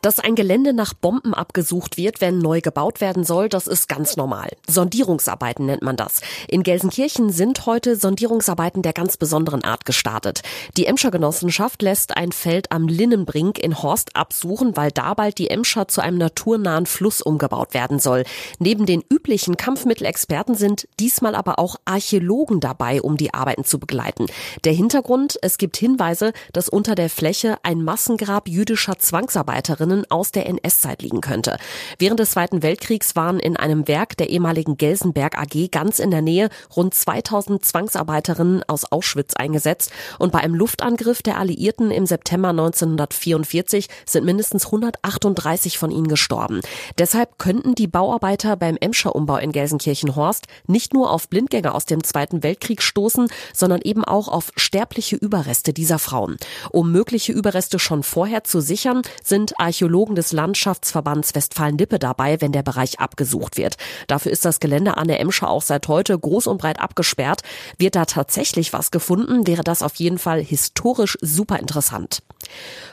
Dass ein Gelände nach Bomben abgesucht wird, wenn neu gebaut werden soll, das ist ganz normal. Sondierungsarbeiten nennt man das. In Gelsenkirchen sind heute Sondierungsarbeiten der ganz besonderen Art gestartet. Die Emscher Genossenschaft lässt ein Feld am Linnenbrink in Horst absuchen, weil da bald die Emscher zu einem naturnahen Fluss umgebaut werden soll. Neben den üblichen Kampfmittelexperten sind diesmal aber auch Archäologen dabei, um die Arbeiten zu begleiten. Der Hintergrund, es gibt Hinweise, dass unter der Fläche ein Massengrab jüdischer Zwangsarbeiterinnen Personen aus der NS-Zeit liegen könnte. Während des Zweiten Weltkriegs waren in einem Werk der ehemaligen Gelsenberg AG ganz in der Nähe rund 2000 Zwangsarbeiterinnen aus Auschwitz eingesetzt und bei einem Luftangriff der Alliierten im September 1944 sind mindestens 138 von ihnen gestorben. Deshalb könnten die Bauarbeiter beim Emscher Umbau in Gelsenkirchen-Horst nicht nur auf Blindgänger aus dem Zweiten Weltkrieg stoßen, sondern eben auch auf sterbliche Überreste dieser Frauen. Um mögliche Überreste schon vorher zu sichern, sind Archäologen des Landschaftsverbands Westfalen-Lippe dabei, wenn der Bereich abgesucht wird. Dafür ist das Gelände an der Emscher auch seit heute groß und breit abgesperrt. Wird da tatsächlich was gefunden, wäre das auf jeden Fall historisch super interessant.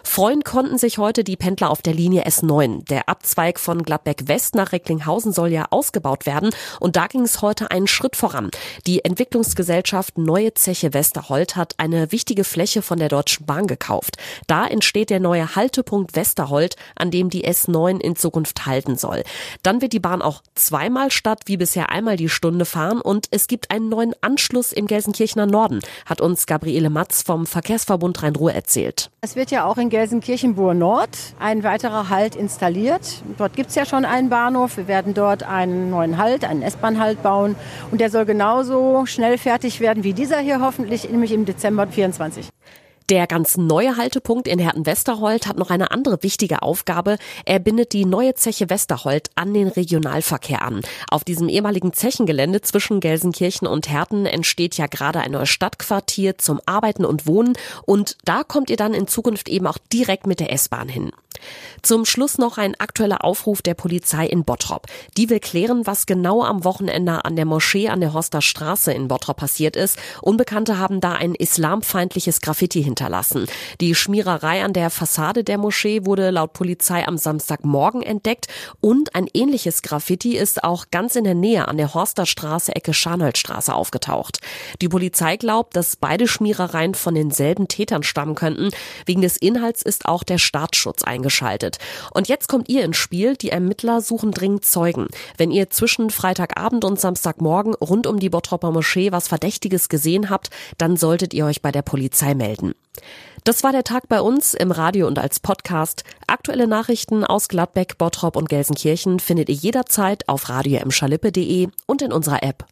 Freuen konnten sich heute die Pendler auf der Linie S9. Der Abzweig von Gladbeck West nach Recklinghausen soll ja ausgebaut werden und da ging es heute einen Schritt voran. Die Entwicklungsgesellschaft Neue Zeche Westerhold hat eine wichtige Fläche von der Deutschen Bahn gekauft. Da entsteht der neue Haltepunkt Westerhold, an dem die S9 in Zukunft halten soll. Dann wird die Bahn auch zweimal statt wie bisher einmal die Stunde fahren und es gibt einen neuen Anschluss im Gelsenkirchener Norden, hat uns Gabriele Matz vom Verkehrsverbund Rhein-Ruhr erzählt. Es wird ja auch in Gelsenkirchen-Bur Nord ein weiterer Halt installiert. Dort gibt es ja schon einen Bahnhof. Wir werden dort einen neuen Halt, einen S-Bahn-Halt bauen. Und der soll genauso schnell fertig werden wie dieser hier hoffentlich, nämlich im Dezember 24. Der ganz neue Haltepunkt in Herten-Westerhold hat noch eine andere wichtige Aufgabe. Er bindet die neue Zeche Westerhold an den Regionalverkehr an. Auf diesem ehemaligen Zechengelände zwischen Gelsenkirchen und Herten entsteht ja gerade ein neues Stadtquartier zum Arbeiten und Wohnen und da kommt ihr dann in Zukunft eben auch direkt mit der S-Bahn hin. Zum Schluss noch ein aktueller Aufruf der Polizei in Bottrop. Die will klären, was genau am Wochenende an der Moschee an der Horster Straße in Bottrop passiert ist. Unbekannte haben da ein islamfeindliches Graffiti hinterlassen. Die Schmiererei an der Fassade der Moschee wurde laut Polizei am Samstagmorgen entdeckt und ein ähnliches Graffiti ist auch ganz in der Nähe an der Horster Straße Ecke Scharnholzstraße aufgetaucht. Die Polizei glaubt, dass beide Schmierereien von denselben Tätern stammen könnten. Wegen des Inhalts ist auch der Staatsschutz eingeschaltet eingeschaltet. Und jetzt kommt ihr ins Spiel. Die Ermittler suchen dringend Zeugen. Wenn ihr zwischen Freitagabend und Samstagmorgen rund um die Bottropper Moschee was Verdächtiges gesehen habt, dann solltet ihr euch bei der Polizei melden. Das war der Tag bei uns im Radio und als Podcast. Aktuelle Nachrichten aus Gladbeck, Bottrop und Gelsenkirchen findet ihr jederzeit auf radio und in unserer App.